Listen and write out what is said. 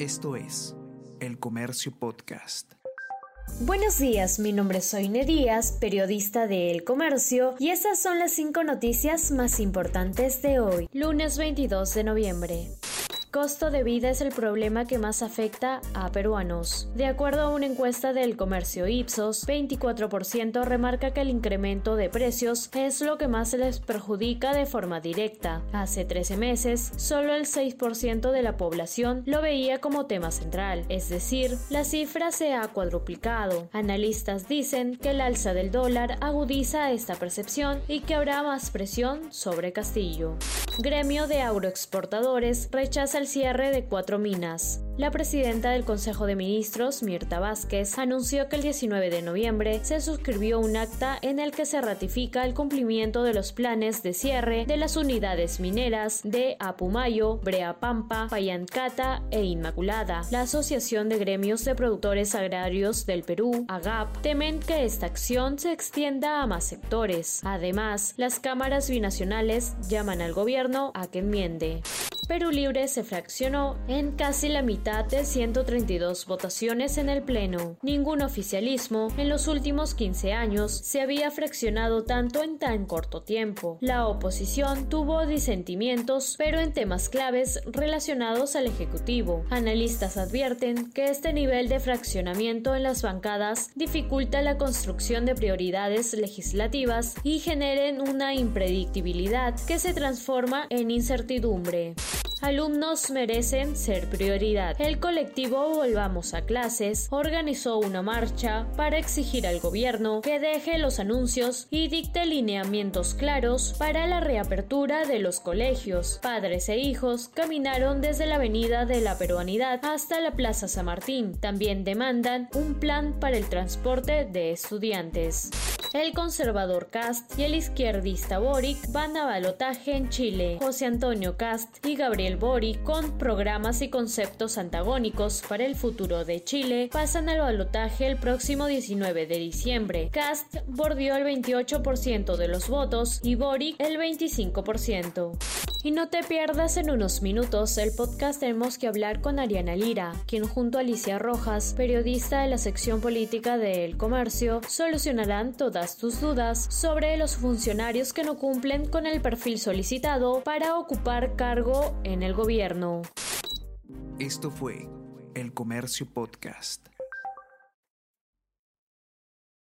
Esto es El Comercio Podcast. Buenos días, mi nombre es Soine Díaz, periodista de El Comercio, y estas son las cinco noticias más importantes de hoy, lunes 22 de noviembre. Costo de vida es el problema que más afecta a peruanos. De acuerdo a una encuesta del comercio Ipsos, 24% remarca que el incremento de precios es lo que más les perjudica de forma directa. Hace 13 meses, solo el 6% de la población lo veía como tema central, es decir, la cifra se ha cuadruplicado. Analistas dicen que el alza del dólar agudiza esta percepción y que habrá más presión sobre Castillo. Gremio de agroexportadores rechaza el cierre de cuatro minas. La presidenta del Consejo de Ministros, Mirta Vázquez, anunció que el 19 de noviembre se suscribió un acta en el que se ratifica el cumplimiento de los planes de cierre de las unidades mineras de Apumayo, Breapampa, Payancata e Inmaculada. La Asociación de Gremios de Productores Agrarios del Perú, AGAP, temen que esta acción se extienda a más sectores. Además, las cámaras binacionales llaman al gobierno a que enmiende. Perú Libre se fraccionó en casi la mitad de 132 votaciones en el Pleno. Ningún oficialismo en los últimos 15 años se había fraccionado tanto en tan corto tiempo. La oposición tuvo disentimientos, pero en temas claves relacionados al Ejecutivo. Analistas advierten que este nivel de fraccionamiento en las bancadas dificulta la construcción de prioridades legislativas y generen una impredictibilidad que se transforma en incertidumbre. Alumnos merecen ser prioridad. El colectivo Volvamos a Clases organizó una marcha para exigir al gobierno que deje los anuncios y dicte lineamientos claros para la reapertura de los colegios. Padres e hijos caminaron desde la Avenida de la Peruanidad hasta la Plaza San Martín. También demandan un plan para el transporte de estudiantes. El conservador Cast y el izquierdista Boric van a balotaje en Chile. José Antonio Cast y Gabriel Boric, con programas y conceptos antagónicos para el futuro de Chile, pasan al balotaje el próximo 19 de diciembre. Cast bordeó el 28% de los votos y Boric el 25%. Y no te pierdas en unos minutos el podcast Tenemos que hablar con Ariana Lira, quien junto a Alicia Rojas, periodista de la sección política de El Comercio, solucionarán todas tus dudas sobre los funcionarios que no cumplen con el perfil solicitado para ocupar cargo en el gobierno. Esto fue El Comercio Podcast.